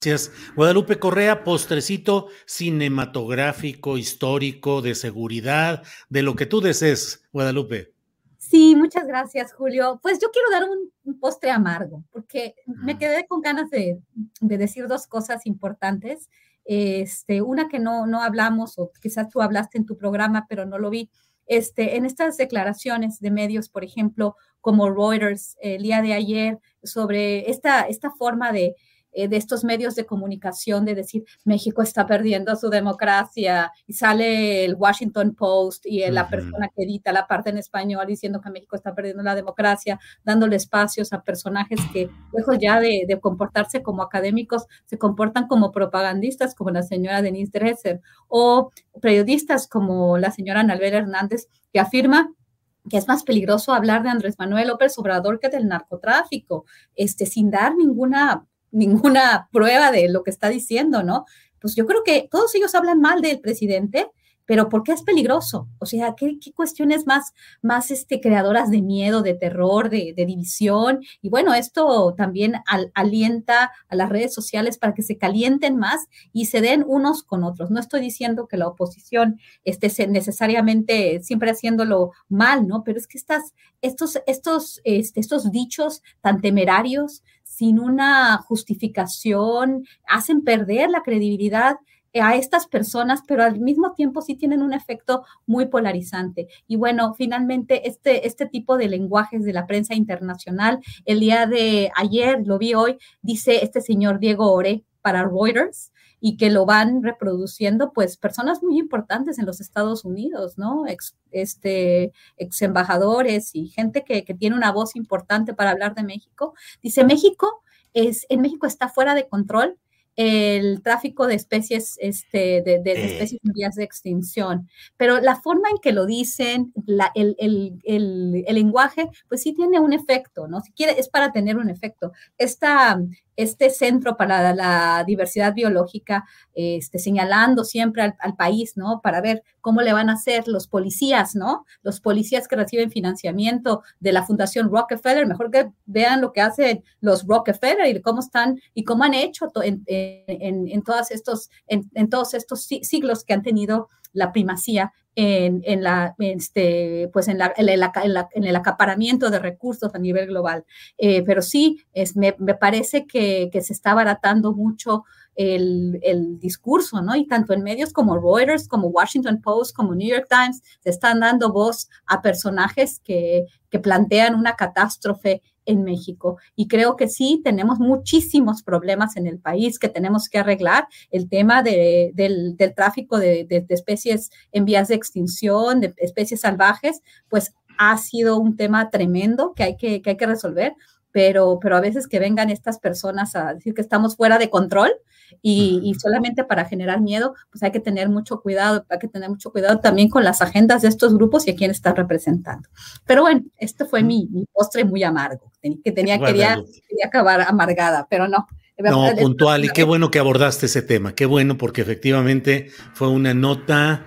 Gracias. Guadalupe Correa, postrecito cinematográfico, histórico, de seguridad, de lo que tú desees, Guadalupe. Sí, muchas gracias, Julio. Pues yo quiero dar un, un postre amargo, porque me quedé con ganas de, de, decir dos cosas importantes. Este, una que no, no hablamos, o quizás tú hablaste en tu programa, pero no lo vi. Este, en estas declaraciones de medios, por ejemplo, como Reuters el día de ayer, sobre esta, esta forma de, eh, de estos medios de comunicación de decir México está perdiendo su democracia y sale el Washington Post y la uh -huh. persona que edita la parte en español diciendo que México está perdiendo la democracia, dándole espacios a personajes que lejos ya de, de comportarse como académicos, se comportan como propagandistas como la señora Denise Dresser o periodistas como la señora Anabel Hernández que afirma que es más peligroso hablar de Andrés Manuel López Obrador que del narcotráfico, este, sin dar ninguna ninguna prueba de lo que está diciendo, ¿no? Pues yo creo que todos ellos hablan mal del presidente, pero ¿por qué es peligroso? O sea, ¿qué, cuestiones más, más este, creadoras de miedo, de terror, de, división? Y bueno, esto también al, alienta a las redes sociales para que se calienten más y se den unos con otros. No estoy diciendo que la oposición esté necesariamente siempre haciéndolo mal, ¿no? Pero es que estas, estos, estos, este, estos dichos tan temerarios, sin una justificación, hacen perder la credibilidad a estas personas, pero al mismo tiempo sí tienen un efecto muy polarizante. Y bueno, finalmente este, este tipo de lenguajes de la prensa internacional, el día de ayer, lo vi hoy, dice este señor Diego Ore para Reuters, y que lo van reproduciendo pues personas muy importantes en los Estados Unidos, ¿no? Ex, este, ex embajadores y gente que, que, tiene una voz importante para hablar de México. Dice, México es, en México está fuera de control el tráfico de especies, este, de, de, de especies en vías de extinción. Pero la forma en que lo dicen, la, el, el, el, el, lenguaje, pues sí tiene un efecto, ¿no? Si quiere, es para tener un efecto. Esta, este centro para la diversidad biológica, este, señalando siempre al, país, ¿no? Para ver cómo le van a hacer los policías, ¿no? Los policías que reciben financiamiento de la Fundación Rockefeller, mejor que vean lo que hacen los Rockefeller y cómo están y cómo han hecho en, en, todos estos, en todos estos siglos que han tenido la primacía en, en, la, este, pues en, la, en, la, en, el acaparamiento de recursos a nivel global. Eh, pero sí, es, me, me parece que, que, se está abaratando mucho el, el, discurso, ¿no? Y tanto en medios como Reuters, como Washington Post, como New York Times, se están dando voz a personajes que, que plantean una catástrofe en México. Y creo que sí, tenemos muchísimos problemas en el país que tenemos que arreglar. El tema de, del, del, tráfico de, de, de, especies en vías de extinción, de especies salvajes, pues ha sido un tema tremendo que hay que, que, hay que resolver. Pero, pero a veces que vengan estas personas a decir que estamos fuera de control y, y, solamente para generar miedo, pues hay que tener mucho cuidado, hay que tener mucho cuidado también con las agendas de estos grupos y a quién están representando. Pero bueno, este fue mi, mi postre muy amargo, que tenía, quería, quería acabar amargada, pero no. No, puntual, y qué bueno que abordaste ese tema, qué bueno, porque efectivamente fue una nota